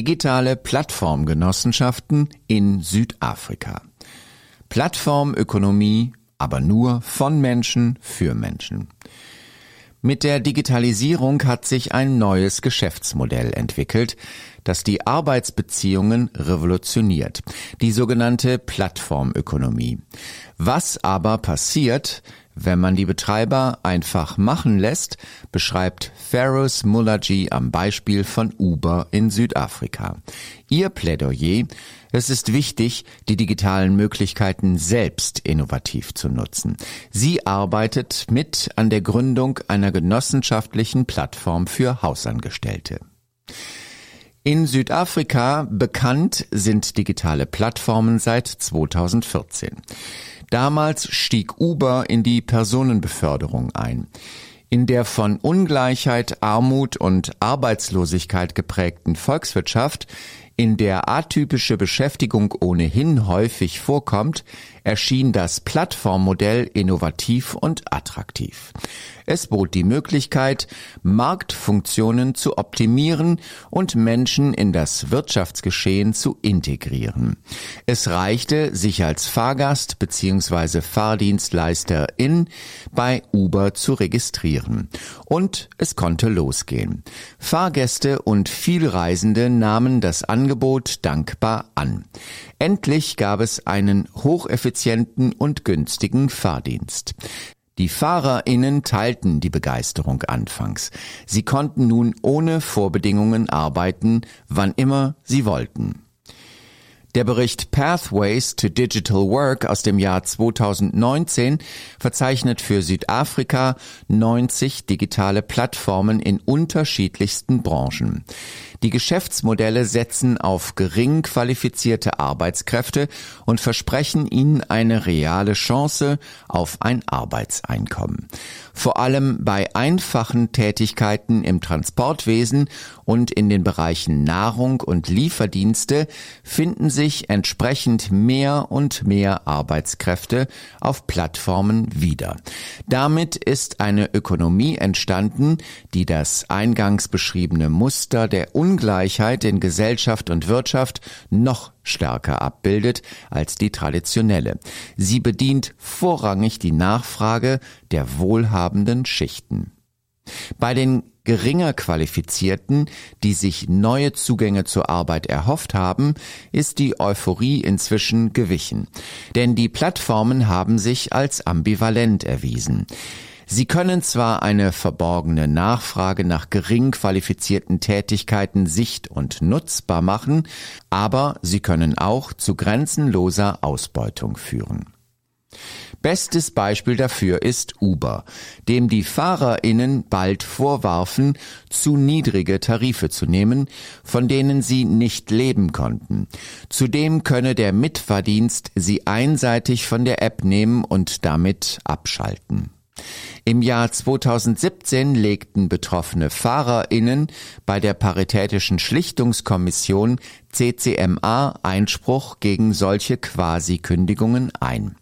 Digitale Plattformgenossenschaften in Südafrika. Plattformökonomie, aber nur von Menschen für Menschen. Mit der Digitalisierung hat sich ein neues Geschäftsmodell entwickelt, das die Arbeitsbeziehungen revolutioniert, die sogenannte Plattformökonomie. Was aber passiert, wenn man die Betreiber einfach machen lässt, beschreibt Ferus Mulaji am Beispiel von Uber in Südafrika. Ihr Plädoyer, es ist wichtig, die digitalen Möglichkeiten selbst innovativ zu nutzen. Sie arbeitet mit an der Gründung einer genossenschaftlichen Plattform für Hausangestellte. In Südafrika bekannt sind digitale Plattformen seit 2014. Damals stieg Uber in die Personenbeförderung ein. In der von Ungleichheit, Armut und Arbeitslosigkeit geprägten Volkswirtschaft, in der atypische Beschäftigung ohnehin häufig vorkommt, erschien das Plattformmodell innovativ und attraktiv. Es bot die Möglichkeit, Marktfunktionen zu optimieren und Menschen in das Wirtschaftsgeschehen zu integrieren. Es reichte, sich als Fahrgast bzw. Fahrdienstleisterin bei Uber zu registrieren. Und es konnte losgehen. Fahrgäste und Vielreisende nahmen das Angebot dankbar an. Endlich gab es einen hocheffizienten und günstigen Fahrdienst. Die FahrerInnen teilten die Begeisterung anfangs. Sie konnten nun ohne Vorbedingungen arbeiten, wann immer sie wollten. Der Bericht Pathways to Digital Work aus dem Jahr 2019 verzeichnet für Südafrika 90 digitale Plattformen in unterschiedlichsten Branchen. Die Geschäftsmodelle setzen auf gering qualifizierte Arbeitskräfte und versprechen ihnen eine reale Chance auf ein Arbeitseinkommen. Vor allem bei einfachen Tätigkeiten im Transportwesen und in den Bereichen Nahrung und Lieferdienste finden sich entsprechend mehr und mehr Arbeitskräfte auf Plattformen wieder. Damit ist eine Ökonomie entstanden, die das eingangs beschriebene Muster der Ungleichheit in Gesellschaft und Wirtschaft noch stärker abbildet als die traditionelle. Sie bedient vorrangig die Nachfrage der wohlhabenden Schichten. Bei den geringer Qualifizierten, die sich neue Zugänge zur Arbeit erhofft haben, ist die Euphorie inzwischen gewichen. Denn die Plattformen haben sich als ambivalent erwiesen. Sie können zwar eine verborgene Nachfrage nach gering qualifizierten Tätigkeiten sicht- und nutzbar machen, aber sie können auch zu grenzenloser Ausbeutung führen. Bestes Beispiel dafür ist Uber, dem die Fahrerinnen bald vorwarfen, zu niedrige Tarife zu nehmen, von denen sie nicht leben konnten. Zudem könne der Mitfahrdienst sie einseitig von der App nehmen und damit abschalten. Im Jahr 2017 legten betroffene FahrerInnen bei der Paritätischen Schlichtungskommission CCMA Einspruch gegen solche Quasi-Kündigungen ein.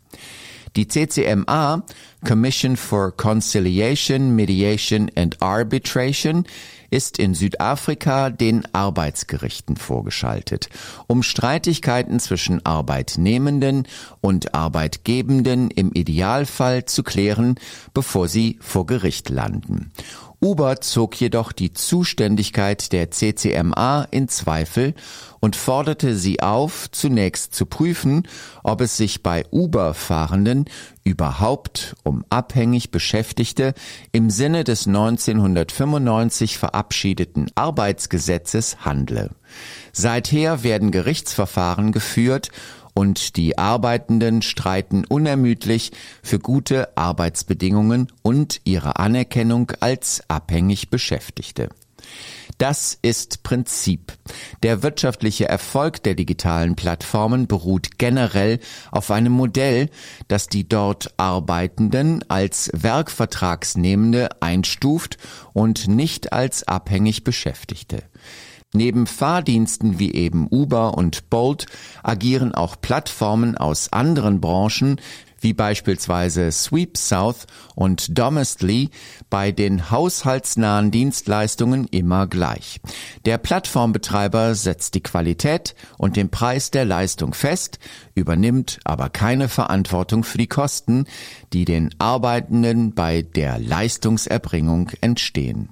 Die CCMA, Commission for Conciliation, Mediation and Arbitration, ist in Südafrika den Arbeitsgerichten vorgeschaltet, um Streitigkeiten zwischen Arbeitnehmenden und Arbeitgebenden im Idealfall zu klären, bevor sie vor Gericht landen. Uber zog jedoch die Zuständigkeit der CCMA in Zweifel und forderte sie auf, zunächst zu prüfen, ob es sich bei Uber-Fahrenden überhaupt um abhängig Beschäftigte im Sinne des 1995 verabschiedeten Arbeitsgesetzes handle. Seither werden Gerichtsverfahren geführt und die Arbeitenden streiten unermüdlich für gute Arbeitsbedingungen und ihre Anerkennung als abhängig Beschäftigte. Das ist Prinzip. Der wirtschaftliche Erfolg der digitalen Plattformen beruht generell auf einem Modell, das die dort Arbeitenden als Werkvertragsnehmende einstuft und nicht als abhängig Beschäftigte. Neben Fahrdiensten wie eben Uber und Bolt agieren auch Plattformen aus anderen Branchen wie beispielsweise Sweep South und Domestly, bei den haushaltsnahen Dienstleistungen immer gleich. Der Plattformbetreiber setzt die Qualität und den Preis der Leistung fest, übernimmt aber keine Verantwortung für die Kosten, die den Arbeitenden bei der Leistungserbringung entstehen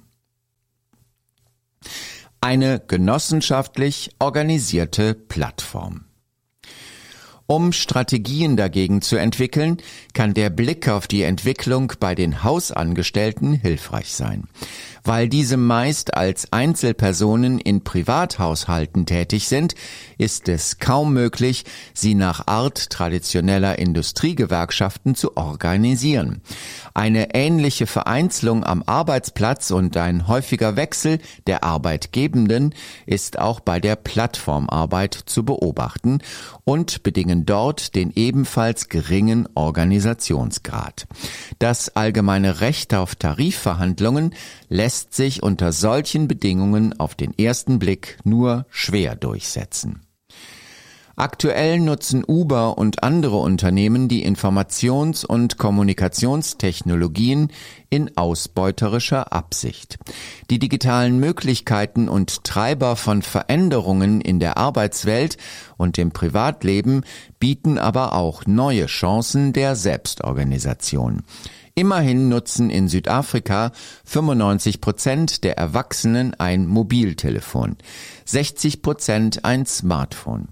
eine genossenschaftlich organisierte Plattform. Um Strategien dagegen zu entwickeln, kann der Blick auf die Entwicklung bei den Hausangestellten hilfreich sein. Weil diese meist als Einzelpersonen in Privathaushalten tätig sind, ist es kaum möglich, sie nach Art traditioneller Industriegewerkschaften zu organisieren. Eine ähnliche Vereinzelung am Arbeitsplatz und ein häufiger Wechsel der Arbeitgebenden ist auch bei der Plattformarbeit zu beobachten und bedingen dort den ebenfalls geringen Organisationsgrad. Das allgemeine Recht auf Tarifverhandlungen lässt sich unter solchen Bedingungen auf den ersten Blick nur schwer durchsetzen. Aktuell nutzen Uber und andere Unternehmen die Informations- und Kommunikationstechnologien in ausbeuterischer Absicht. Die digitalen Möglichkeiten und Treiber von Veränderungen in der Arbeitswelt und im Privatleben bieten aber auch neue Chancen der Selbstorganisation. Immerhin nutzen in Südafrika 95 Prozent der Erwachsenen ein Mobiltelefon, 60 Prozent ein Smartphone.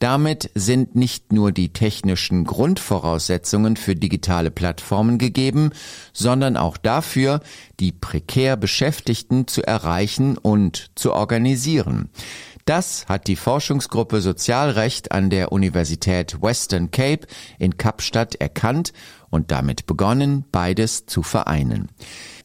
Damit sind nicht nur die technischen Grundvoraussetzungen für digitale Plattformen gegeben, sondern auch dafür, die prekär Beschäftigten zu erreichen und zu organisieren. Das hat die Forschungsgruppe Sozialrecht an der Universität Western Cape in Kapstadt erkannt und damit begonnen, beides zu vereinen.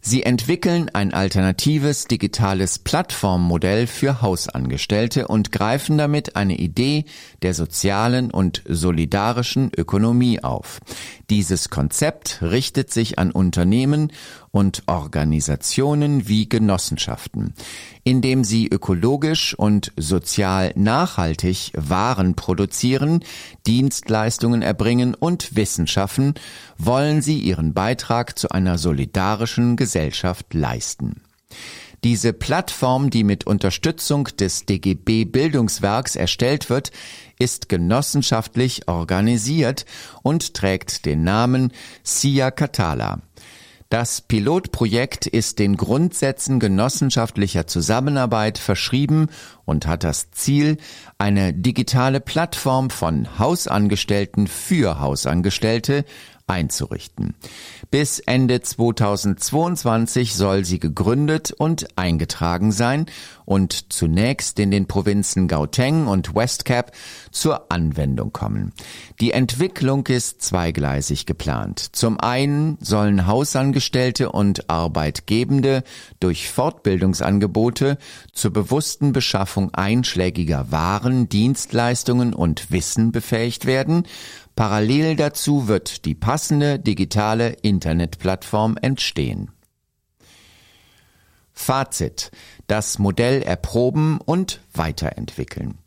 Sie entwickeln ein alternatives digitales Plattformmodell für Hausangestellte und greifen damit eine Idee der sozialen und solidarischen Ökonomie auf. Dieses Konzept richtet sich an Unternehmen und Organisationen wie Genossenschaften, indem sie ökologisch und sozial nachhaltig Waren produzieren, Dienstleistungen erbringen und Wissen schaffen, wollen sie ihren Beitrag zu einer solidarischen Gesellschaft leisten. Diese Plattform, die mit Unterstützung des DGB Bildungswerks erstellt wird, ist genossenschaftlich organisiert und trägt den Namen Sia Katala. Das Pilotprojekt ist den Grundsätzen genossenschaftlicher Zusammenarbeit verschrieben und hat das Ziel, eine digitale Plattform von Hausangestellten für Hausangestellte einzurichten. Bis Ende 2022 soll sie gegründet und eingetragen sein und zunächst in den Provinzen Gauteng und Westcap zur Anwendung kommen. Die Entwicklung ist zweigleisig geplant. Zum einen sollen Hausangestellte und Arbeitgebende durch Fortbildungsangebote zur bewussten Beschaffung einschlägiger Waren, Dienstleistungen und Wissen befähigt werden. Parallel dazu wird die passende digitale Internetplattform entstehen. Fazit. Das Modell erproben und weiterentwickeln.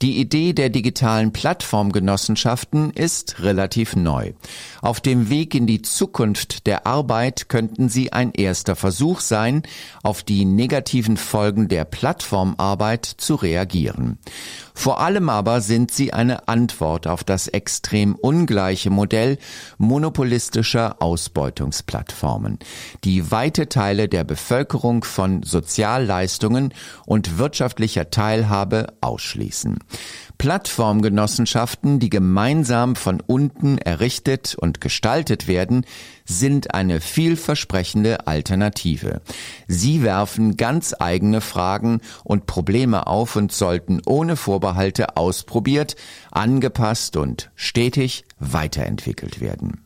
Die Idee der digitalen Plattformgenossenschaften ist relativ neu. Auf dem Weg in die Zukunft der Arbeit könnten sie ein erster Versuch sein, auf die negativen Folgen der Plattformarbeit zu reagieren. Vor allem aber sind sie eine Antwort auf das extrem ungleiche Modell monopolistischer Ausbeutungsplattformen, die weite Teile der Bevölkerung von Sozialleistungen und wirtschaftlicher Teilhabe ausschließen. Plattformgenossenschaften, die gemeinsam von unten errichtet und gestaltet werden, sind eine vielversprechende Alternative. Sie werfen ganz eigene Fragen und Probleme auf und sollten ohne Vorbehalte ausprobiert, angepasst und stetig weiterentwickelt werden.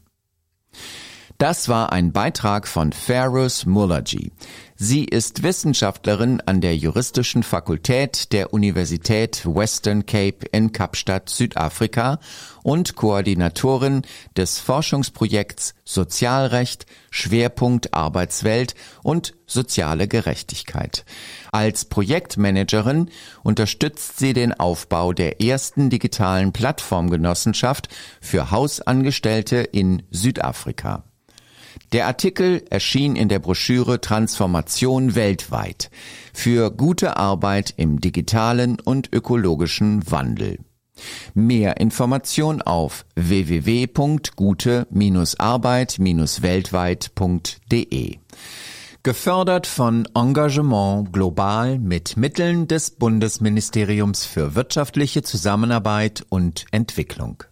Das war ein Beitrag von Ferus Mullagy. Sie ist Wissenschaftlerin an der Juristischen Fakultät der Universität Western Cape in Kapstadt, Südafrika und Koordinatorin des Forschungsprojekts Sozialrecht, Schwerpunkt Arbeitswelt und soziale Gerechtigkeit. Als Projektmanagerin unterstützt sie den Aufbau der ersten digitalen Plattformgenossenschaft für Hausangestellte in Südafrika. Der Artikel erschien in der Broschüre Transformation weltweit für gute Arbeit im digitalen und ökologischen Wandel. Mehr Information auf www.gute-arbeit-weltweit.de. Gefördert von Engagement Global mit Mitteln des Bundesministeriums für wirtschaftliche Zusammenarbeit und Entwicklung.